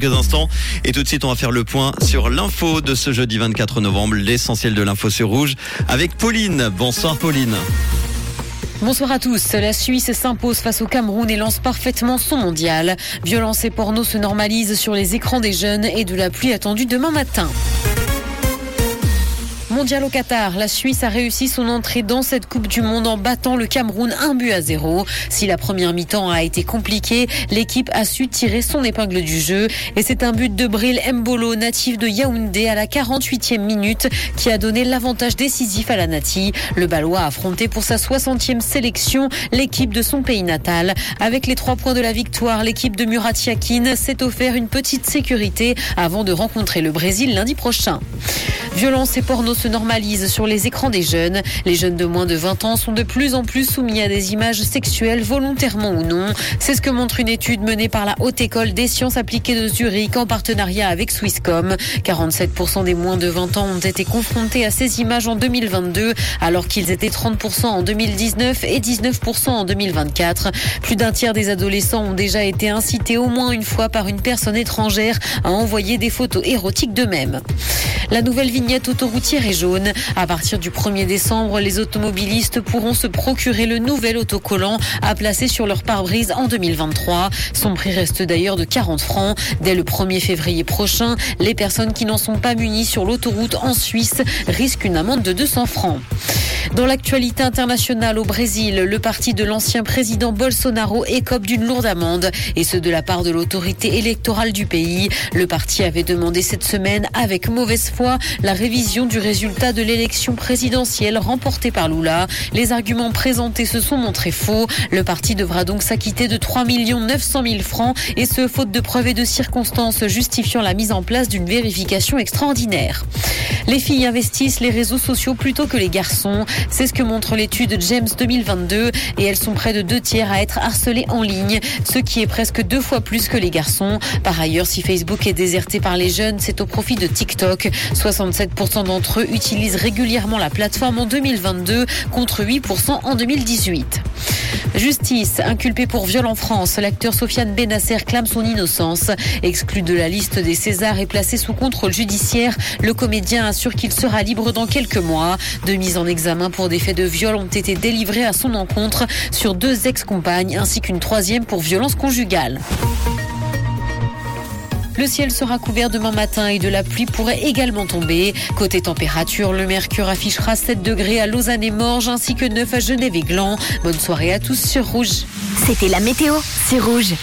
quelques instants. Et tout de suite, on va faire le point sur l'info de ce jeudi 24 novembre, l'essentiel de l'info sur rouge, avec Pauline. Bonsoir Pauline. Bonsoir à tous. La Suisse s'impose face au Cameroun et lance parfaitement son mondial. Violence et porno se normalisent sur les écrans des jeunes et de la pluie attendue demain matin. Mondial au Qatar, la Suisse a réussi son entrée dans cette Coupe du Monde en battant le Cameroun un but à zéro. Si la première mi-temps a été compliquée, l'équipe a su tirer son épingle du jeu et c'est un but de Bril Mbolo, natif de Yaoundé à la 48e minute, qui a donné l'avantage décisif à la Nati. Le Balois a affronté pour sa 60e sélection l'équipe de son pays natal. Avec les trois points de la victoire, l'équipe de Murat Yakin s'est offert une petite sécurité avant de rencontrer le Brésil lundi prochain. Violence et porno se normalise sur les écrans des jeunes. Les jeunes de moins de 20 ans sont de plus en plus soumis à des images sexuelles volontairement ou non. C'est ce que montre une étude menée par la Haute École des sciences appliquées de Zurich en partenariat avec Swisscom. 47% des moins de 20 ans ont été confrontés à ces images en 2022 alors qu'ils étaient 30% en 2019 et 19% en 2024. Plus d'un tiers des adolescents ont déjà été incités au moins une fois par une personne étrangère à envoyer des photos érotiques d'eux-mêmes. La nouvelle vignette autoroutière est jaune. À partir du 1er décembre, les automobilistes pourront se procurer le nouvel autocollant à placer sur leur pare-brise en 2023. Son prix reste d'ailleurs de 40 francs. Dès le 1er février prochain, les personnes qui n'en sont pas munies sur l'autoroute en Suisse risquent une amende de 200 francs. Dans l'actualité internationale au Brésil, le parti de l'ancien président Bolsonaro écope d'une lourde amende, et ce de la part de l'autorité électorale du pays. Le parti avait demandé cette semaine, avec mauvaise foi, la révision du résultat de l'élection présidentielle remportée par Lula. Les arguments présentés se sont montrés faux. Le parti devra donc s'acquitter de 3 900 000 francs, et ce, faute de preuves et de circonstances justifiant la mise en place d'une vérification extraordinaire. Les filles investissent les réseaux sociaux plutôt que les garçons. C'est ce que montre l'étude James 2022 et elles sont près de deux tiers à être harcelées en ligne, ce qui est presque deux fois plus que les garçons. Par ailleurs, si Facebook est déserté par les jeunes, c'est au profit de TikTok. 67% d'entre eux utilisent régulièrement la plateforme en 2022 contre 8% en 2018. Justice, inculpé pour viol en France, l'acteur Sofiane Benasser clame son innocence. Exclu de la liste des Césars et placé sous contrôle judiciaire, le comédien assure qu'il sera libre dans quelques mois. Deux mises en examen pour des faits de viol ont été délivrées à son encontre sur deux ex-compagnes ainsi qu'une troisième pour violence conjugale. Le ciel sera couvert demain matin et de la pluie pourrait également tomber. Côté température, le mercure affichera 7 degrés à Lausanne et Morges ainsi que 9 à Genève et Gland. Bonne soirée à tous sur Rouge. C'était la météo, c'est Rouge.